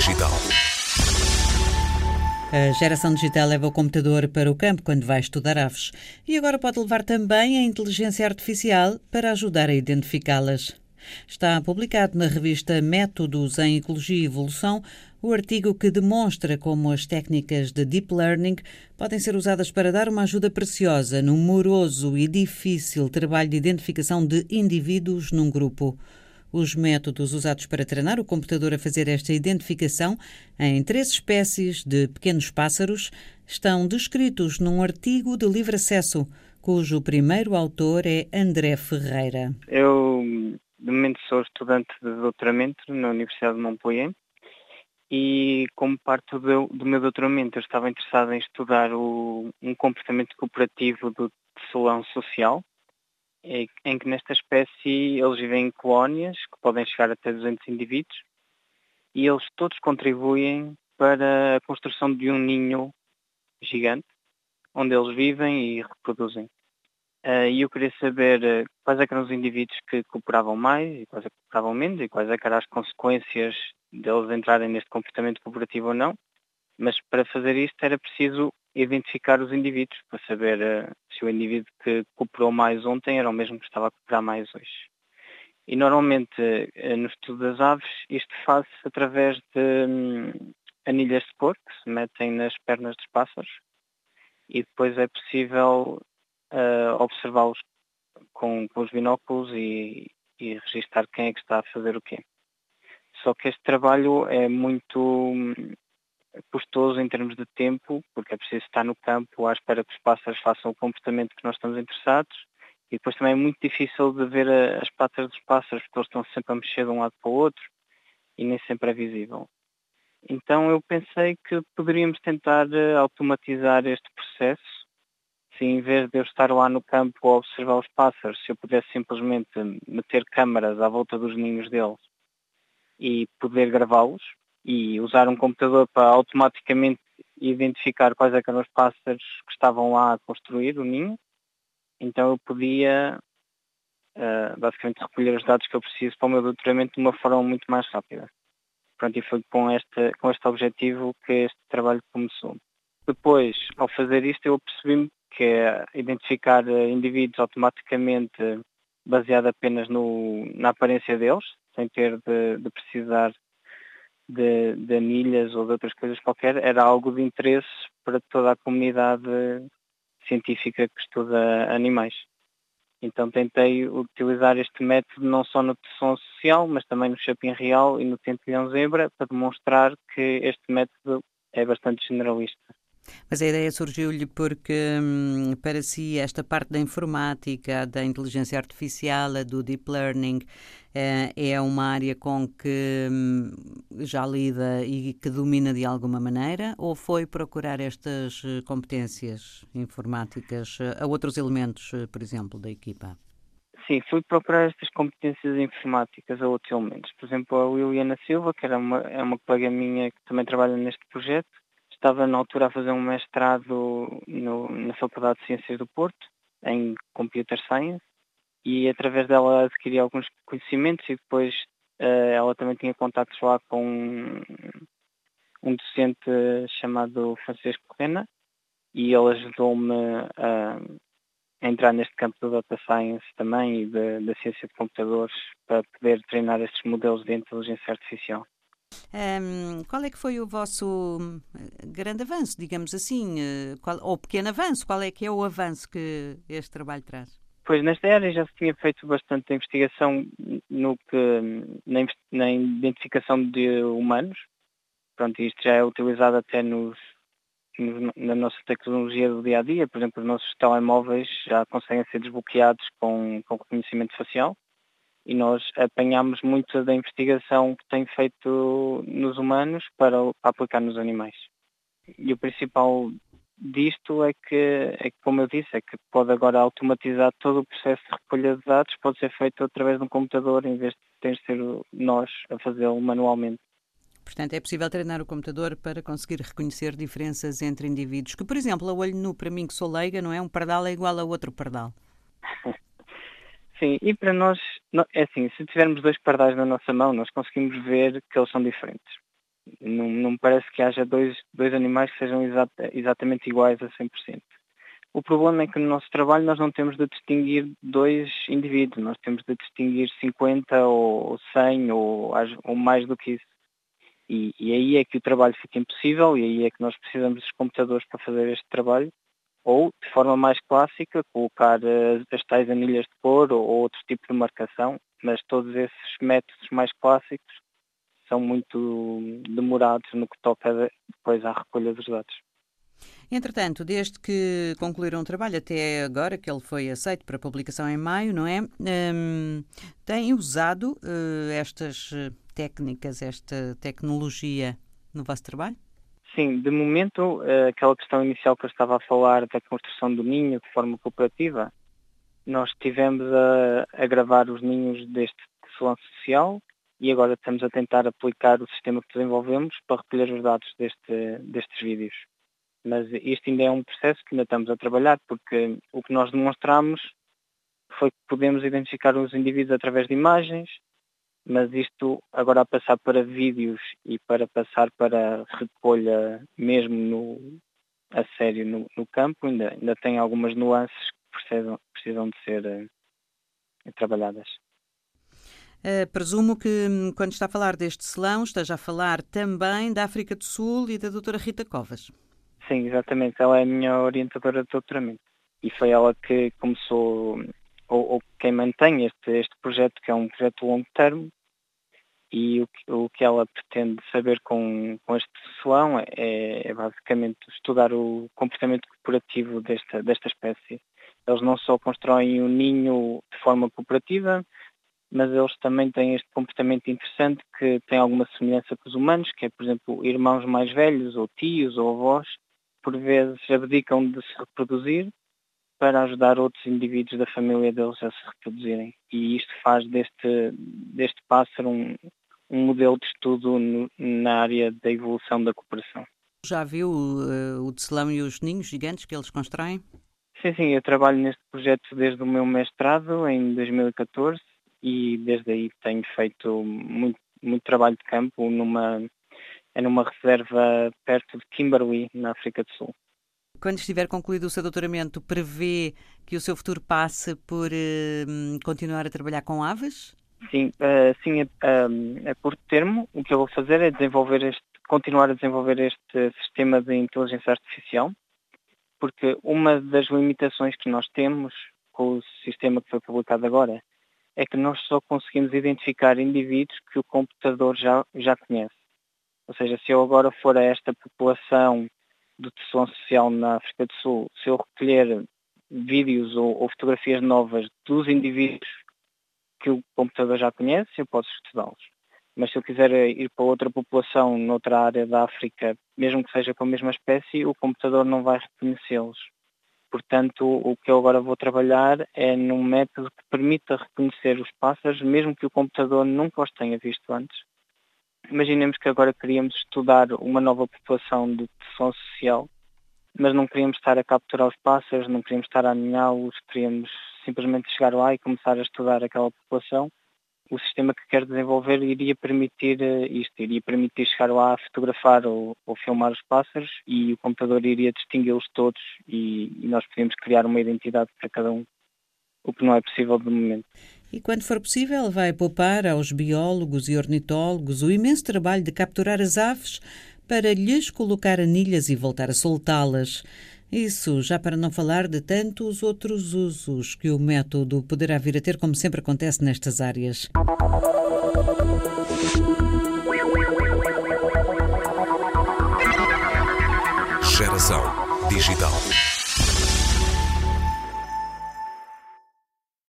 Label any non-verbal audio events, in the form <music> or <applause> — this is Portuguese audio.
digital. A geração digital leva o computador para o campo quando vai estudar aves e agora pode levar também a inteligência artificial para ajudar a identificá-las. Está publicado na revista Métodos em Ecologia e Evolução o artigo que demonstra como as técnicas de deep learning podem ser usadas para dar uma ajuda preciosa no moroso e difícil trabalho de identificação de indivíduos num grupo. Os métodos usados para treinar o computador a fazer esta identificação em três espécies de pequenos pássaros estão descritos num artigo de livre acesso, cujo primeiro autor é André Ferreira. Eu, de momento, sou estudante de doutoramento na Universidade de Montpellier e, como parte do, do meu doutoramento, eu estava interessado em estudar o, um comportamento cooperativo do tecelão social em que nesta espécie eles vivem em colónias que podem chegar até 200 indivíduos e eles todos contribuem para a construção de um ninho gigante onde eles vivem e reproduzem. Uh, e eu queria saber uh, quais é eram os indivíduos que cooperavam mais e quais é que cooperavam menos e quais é eram as consequências deles entrarem neste comportamento cooperativo ou não. Mas para fazer isto era preciso identificar os indivíduos para saber uh, se o indivíduo que cooperou mais ontem era o mesmo que estava a cooperar mais hoje. E normalmente uh, no estudo das aves isto faz-se através de um, anilhas de cor que se metem nas pernas dos pássaros e depois é possível uh, observá-los com, com, os binóculos e, e registar quem é que está a fazer o quê. Só que este trabalho é muito hum, custoso em termos de tempo, porque é preciso estar no campo à espera que os pássaros façam o comportamento que nós estamos interessados. E depois também é muito difícil de ver as patas dos pássaros, porque eles estão sempre a mexer de um lado para o outro e nem sempre é visível. Então eu pensei que poderíamos tentar eh, automatizar este processo. Se em vez de eu estar lá no campo a observar os pássaros, se eu pudesse simplesmente meter câmaras à volta dos ninhos deles e poder gravá-los, e usar um computador para automaticamente identificar quais é eram os pássaros que estavam lá a construir o ninho. Então eu podia uh, basicamente recolher os dados que eu preciso para o meu doutoramento de uma forma muito mais rápida. Pronto, e foi com este, com este objetivo que este trabalho começou. Depois, ao fazer isto, eu percebi-me que é identificar indivíduos automaticamente baseado apenas no, na aparência deles, sem ter de, de precisar de, de anilhas ou de outras coisas qualquer, era algo de interesse para toda a comunidade científica que estuda animais. Então tentei utilizar este método não só no som social, mas também no chapim real e no tentilhão zebra, para demonstrar que este método é bastante generalista. Mas a ideia surgiu-lhe porque, hum, para si, esta parte da informática, da inteligência artificial, do deep learning, eh, é uma área com que hum, já lida e que domina de alguma maneira? Ou foi procurar estas eh, competências informáticas a outros elementos, eh, por exemplo, da equipa? Sim, fui procurar estas competências informáticas a outros elementos. Por exemplo, a Liliana Silva, que era uma, é uma colega minha que também trabalha neste projeto, Estava na altura a fazer um mestrado no, na Faculdade de Ciências do Porto, em Computer Science, e através dela adquiri alguns conhecimentos e depois uh, ela também tinha contactos lá com um, um docente chamado Francisco Correna e ele ajudou-me a, a, entrar neste campo do Data Science também e da ciência de computadores para poder treinar estes modelos de inteligência artificial. Um, qual é que foi o vosso hum, grande avanço, digamos assim, eh, qual, ou pequeno avanço? Qual é que é o avanço que este trabalho traz? Pois, nesta área já se tinha feito bastante investigação no que, na, na identificação de humanos. Pronto, isto já é utilizado até nos, na nossa tecnologia do dia a dia. Por exemplo, os nossos telemóveis já conseguem ser desbloqueados com, com reconhecimento facial e nós apanhamos muito da investigação que tem feito nos humanos para, aplicar nos animais. E o principal disto é que, é que, como eu disse, é que pode agora automatizar todo o processo de recolha de dados, pode ser feito através de um computador em vez de ter de ser nós a fazê-lo manualmente. Portanto, é possível treinar o computador para conseguir reconhecer diferenças entre indivíduos, que, por exemplo, a olho nu, para mim que sou leiga, não é? Um pardal é igual a outro pardal. <laughs> Sim, e para nós, é assim, se tivermos dois pardais na nossa mão, nós conseguimos ver que eles são diferentes. Não, não parece que haja dois, dois animais que sejam exat, exatamente iguais a 100%. O problema é que no nosso trabalho nós não temos de distinguir dois indivíduos, nós temos de distinguir 50 ou 100 ou, ou mais do que isso. E, e, aí é que o trabalho fica impossível e aí é que nós precisamos dos computadores para fazer este trabalho ou, de forma mais clássica, colocar as, as tais anilhas de cor ou, ou outro tipo de marcação, mas todos esses métodos mais clássicos são muito demorados no que toca depois à recolha dos dados. Entretanto, desde que concluíram o trabalho até agora, que ele foi aceito para publicação em maio, não é? Um, têm usado uh, estas eh, técnicas, esta tecnologia no vosso trabalho? Sim, de momento, uh, aquela questão inicial que eu estava a falar da construção do ninho de forma cooperativa, nós estivemos a, a gravar os ninhos deste tecelão social e agora estamos a tentar aplicar o sistema que desenvolvemos para recolher os dados deste, destes vídeos. Mas isto ainda é um processo que ainda estamos a trabalhar, porque o que nós demonstramos foi que podemos identificar os indivíduos através de imagens, mas isto agora a passar para vídeos e para passar para recolha mesmo no, a sério no, no campo, ainda, ainda tem algumas nuances que precisam, precisam de ser uh, trabalhadas. Uh, presumo que hum, quando está a falar deste selão, esteja a falar também da África do Sul e da doutora Rita Covas. Sim, exatamente. Ela é a minha orientadora de doutoramento. E foi ela que começou, ou, ou quem mantém este, este projeto, que é um projeto longo termo, e o que, o que ela pretende saber com, com este selão é, é, basicamente estudar o comportamento cooperativo desta, desta espécie. Eles não só constroem o um ninho de forma cooperativa, mas eles também têm este comportamento interessante que tem alguma semelhança com os humanos, que é, por exemplo, irmãos mais velhos, ou tios, ou avós, por vezes abdicam de se reproduzir para ajudar outros indivíduos da família deles a se reproduzirem. E isto faz deste, deste pássaro um, um modelo de estudo no, na área da evolução da cooperação. Já viu uh, o tecelão e os ninhos gigantes que eles constroem? Sim, sim, eu trabalho neste projeto desde o meu mestrado, em 2014, e desde aí tenho feito muito, muito trabalho de campo numa é numa reserva perto de Kimberley, na África do Sul. Quando estiver concluído o seu doutoramento, prevê que o seu futuro passe por uh, continuar a trabalhar com aves? Sim, uh, sim, é, uh, é por termo. O que eu vou fazer é desenvolver este, continuar a desenvolver este sistema de inteligência artificial, porque uma das limitações que nós temos com o sistema que foi publicado agora é que nós só conseguimos identificar indivíduos que o computador já, já conhece. Ou seja, se eu agora for a esta população do tecelão social na África do Sul, se eu recolher vídeos ou, ou fotografias novas dos indivíduos que o computador já conhece, eu posso estudá-los. Mas se eu quiser ir para outra população noutra área da África, mesmo que seja com a mesma espécie, o computador não vai reconhecê-los. Portanto, o que eu agora vou trabalhar é num método que permita reconhecer os pássaros, mesmo que o computador nunca os tenha visto antes, imaginemos que agora queríamos estudar uma nova população de teção social, mas não queríamos estar a capturar os pássaros, não queríamos estar a aninhá-los, queríamos simplesmente chegar lá e começar a estudar aquela população. O sistema que quero desenvolver iria permitir eh, isto, iria permitir chegar lá a fotografar ou, ou filmar os pássaros e o computador iria distingui-los todos e, e nós podíamos criar uma identidade para cada um, o que não é possível de momento. E quando for possível, vai poupar aos biólogos e ornitólogos o imenso trabalho de capturar as aves para lhes colocar anilhas e voltar a soltá-las. Isso já para não falar de tantos outros usos que o método poderá vir a ter, como sempre acontece nestas áreas. Geração Digital.